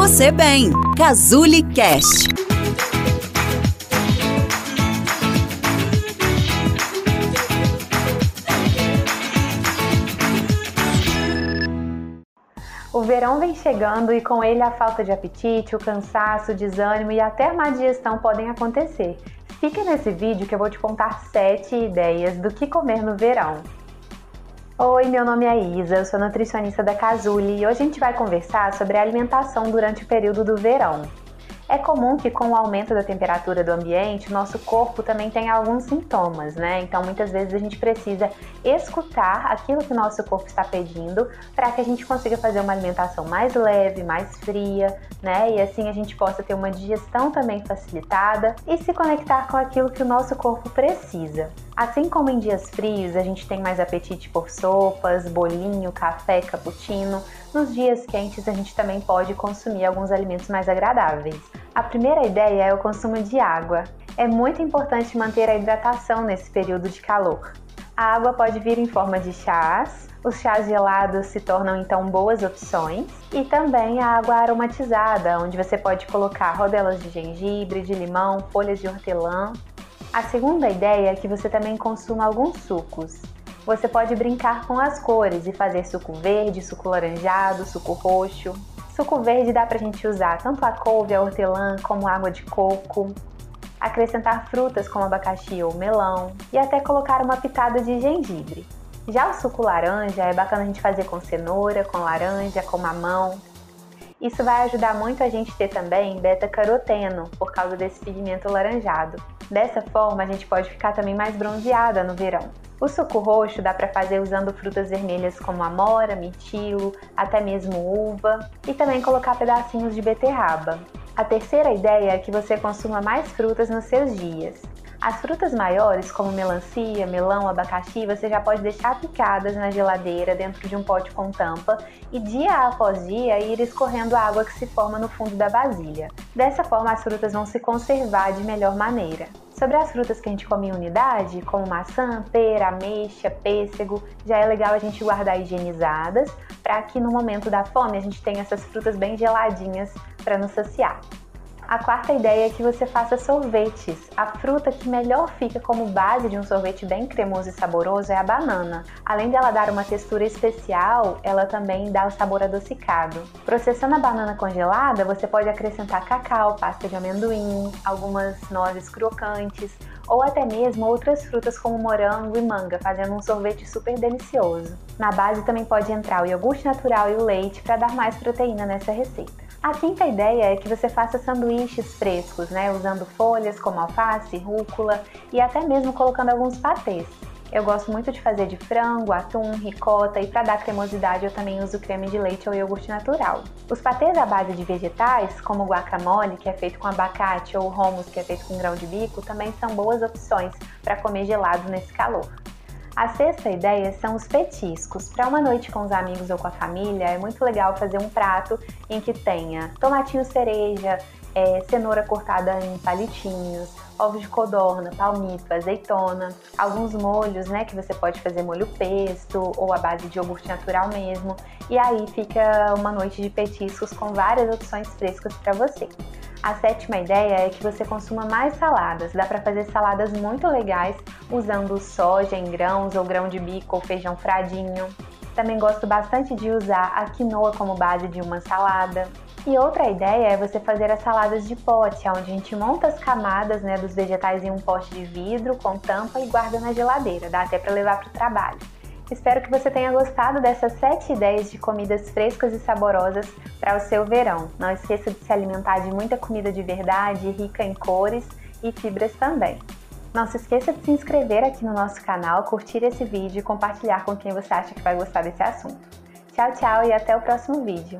você bem. Cazuli Cast. O verão vem chegando e com ele a falta de apetite, o cansaço, o desânimo e até má digestão podem acontecer. Fica nesse vídeo que eu vou te contar 7 ideias do que comer no verão. Oi, meu nome é Isa, eu sou nutricionista da Casuli e hoje a gente vai conversar sobre a alimentação durante o período do verão. É comum que com o aumento da temperatura do ambiente, o nosso corpo também tenha alguns sintomas, né? Então muitas vezes a gente precisa escutar aquilo que o nosso corpo está pedindo para que a gente consiga fazer uma alimentação mais leve, mais fria, né? E assim a gente possa ter uma digestão também facilitada e se conectar com aquilo que o nosso corpo precisa. Assim como em dias frios a gente tem mais apetite por sopas, bolinho, café, cappuccino, nos dias quentes a gente também pode consumir alguns alimentos mais agradáveis. A primeira ideia é o consumo de água. É muito importante manter a hidratação nesse período de calor. A água pode vir em forma de chás, os chás gelados se tornam então boas opções, e também a água aromatizada, onde você pode colocar rodelas de gengibre, de limão, folhas de hortelã. A segunda ideia é que você também consuma alguns sucos. Você pode brincar com as cores e fazer suco verde, suco laranjado, suco roxo. Suco verde dá pra gente usar tanto a couve, a hortelã, como água de coco. Acrescentar frutas como abacaxi ou melão e até colocar uma pitada de gengibre. Já o suco laranja é bacana a gente fazer com cenoura, com laranja, com mamão. Isso vai ajudar muito a gente ter também beta-caroteno, por causa desse pigmento laranjado. Dessa forma, a gente pode ficar também mais bronzeada no verão. O suco roxo dá para fazer usando frutas vermelhas como amora, mirtilo, até mesmo uva e também colocar pedacinhos de beterraba. A terceira ideia é que você consuma mais frutas nos seus dias. As frutas maiores, como melancia, melão, abacaxi, você já pode deixar picadas na geladeira dentro de um pote com tampa e dia após dia ir escorrendo a água que se forma no fundo da vasilha. Dessa forma, as frutas vão se conservar de melhor maneira. Sobre as frutas que a gente come em unidade, como maçã, pera, ameixa, pêssego, já é legal a gente guardar higienizadas para que no momento da fome a gente tenha essas frutas bem geladinhas para nos saciar. A quarta ideia é que você faça sorvetes. A fruta que melhor fica como base de um sorvete bem cremoso e saboroso é a banana. Além dela dar uma textura especial, ela também dá o sabor adocicado. Processando a banana congelada, você pode acrescentar cacau, pasta de amendoim, algumas nozes crocantes ou até mesmo outras frutas como morango e manga, fazendo um sorvete super delicioso. Na base também pode entrar o iogurte natural e o leite para dar mais proteína nessa receita. A quinta ideia é que você faça sanduíches frescos, né, usando folhas como alface, rúcula e até mesmo colocando alguns patês. Eu gosto muito de fazer de frango, atum, ricota e para dar cremosidade eu também uso creme de leite ou iogurte natural. Os patês à base de vegetais, como guacamole, que é feito com abacate, ou hummus, que é feito com grão de bico, também são boas opções para comer gelado nesse calor. A sexta ideia são os petiscos. Para uma noite com os amigos ou com a família, é muito legal fazer um prato em que tenha tomatinho cereja, é, cenoura cortada em palitinhos, ovos de codorna, palmito, azeitona, alguns molhos, né, que você pode fazer molho pesto ou a base de iogurte natural mesmo. E aí fica uma noite de petiscos com várias opções frescas para você. A sétima ideia é que você consuma mais saladas. Dá para fazer saladas muito legais usando soja em grãos ou grão de bico ou feijão fradinho. Também gosto bastante de usar a quinoa como base de uma salada. E outra ideia é você fazer as saladas de pote, onde a gente monta as camadas né, dos vegetais em um pote de vidro com tampa e guarda na geladeira. Dá até para levar para o trabalho. Espero que você tenha gostado dessas 7 ideias de comidas frescas e saborosas para o seu verão. Não esqueça de se alimentar de muita comida de verdade, rica em cores e fibras também. Não se esqueça de se inscrever aqui no nosso canal, curtir esse vídeo e compartilhar com quem você acha que vai gostar desse assunto. Tchau, tchau e até o próximo vídeo.